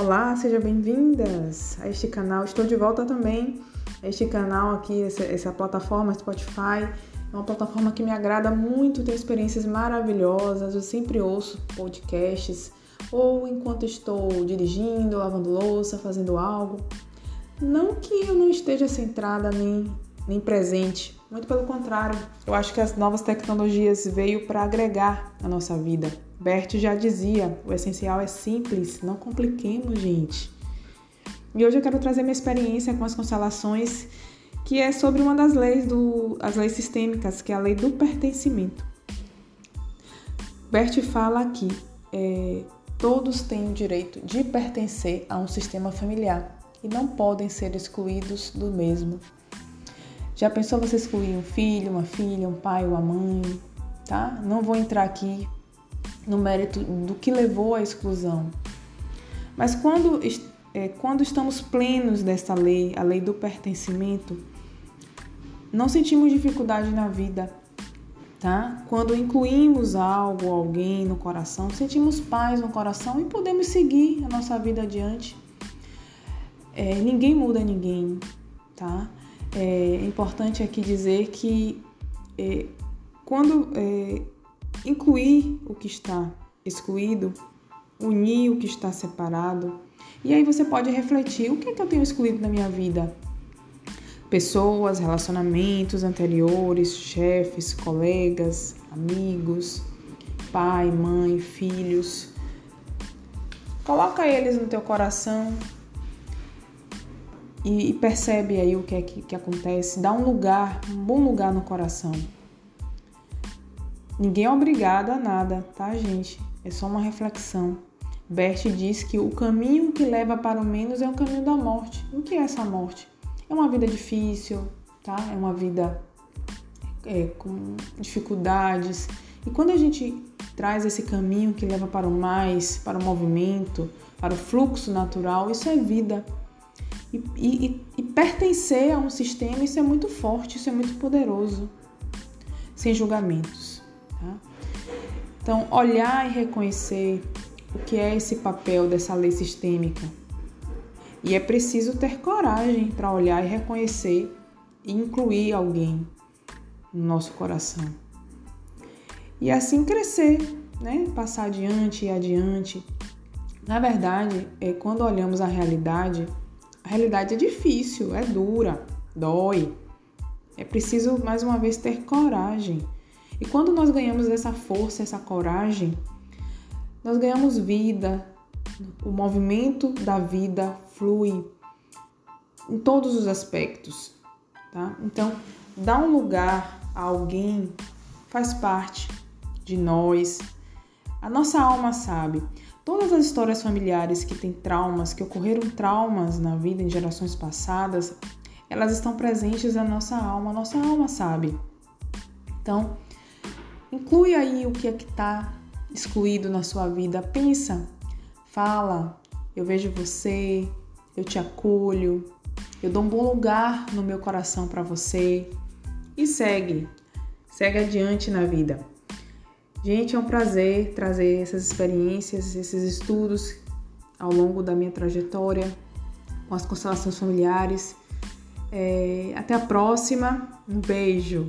Olá, sejam bem-vindas a este canal. Estou de volta também a este canal aqui, essa, essa, plataforma Spotify. É uma plataforma que me agrada muito, tem experiências maravilhosas. Eu sempre ouço podcasts ou enquanto estou dirigindo, lavando louça, fazendo algo. Não que eu não esteja centrada nem, nem presente, muito pelo contrário. Eu acho que as novas tecnologias veio para agregar a nossa vida Bert já dizia: o essencial é simples, não compliquemos, gente. E hoje eu quero trazer minha experiência com as constelações, que é sobre uma das leis do, as leis sistêmicas, que é a lei do pertencimento. Bert fala aqui: é, todos têm o direito de pertencer a um sistema familiar e não podem ser excluídos do mesmo. Já pensou você excluir um filho, uma filha, um pai uma mãe? Tá? Não vou entrar aqui no mérito do que levou à exclusão. Mas quando, é, quando estamos plenos dessa lei, a lei do pertencimento, não sentimos dificuldade na vida, tá? Quando incluímos algo, alguém no coração, sentimos paz no coração e podemos seguir a nossa vida adiante. É, ninguém muda ninguém, tá? É, importante aqui dizer que é, quando é, incluir o que está excluído, unir o que está separado. E aí você pode refletir: o que é que eu tenho excluído na minha vida? Pessoas, relacionamentos anteriores, chefes, colegas, amigos, pai, mãe, filhos. Coloca eles no teu coração e, percebe aí o que é que, que acontece. Dá um lugar, um bom lugar no coração. Ninguém é obrigado a nada, tá, gente? É só uma reflexão. Bert diz que o caminho que leva para o menos é o caminho da morte. O que é essa morte? É uma vida difícil, tá? É uma vida é, com dificuldades. E quando a gente traz esse caminho que leva para o mais, para o movimento, para o fluxo natural, isso é vida. E, e, e pertencer a um sistema, isso é muito forte, isso é muito poderoso, sem julgamentos. Tá? Então, olhar e reconhecer o que é esse papel dessa lei sistêmica. E é preciso ter coragem para olhar e reconhecer e incluir alguém no nosso coração. E assim crescer, né? Passar adiante e adiante. Na verdade, é quando olhamos a realidade, a realidade é difícil, é dura, dói. É preciso mais uma vez ter coragem e quando nós ganhamos essa força, essa coragem, nós ganhamos vida, o movimento da vida flui em todos os aspectos, tá? Então, dar um lugar a alguém faz parte de nós. A nossa alma sabe. Todas as histórias familiares que têm traumas, que ocorreram traumas na vida em gerações passadas, elas estão presentes na nossa alma. Nossa alma sabe. Então, Inclui aí o que é que está excluído na sua vida. Pensa, fala, eu vejo você, eu te acolho, eu dou um bom lugar no meu coração para você e segue, segue adiante na vida. Gente, é um prazer trazer essas experiências, esses estudos ao longo da minha trajetória com as constelações familiares. É, até a próxima, um beijo!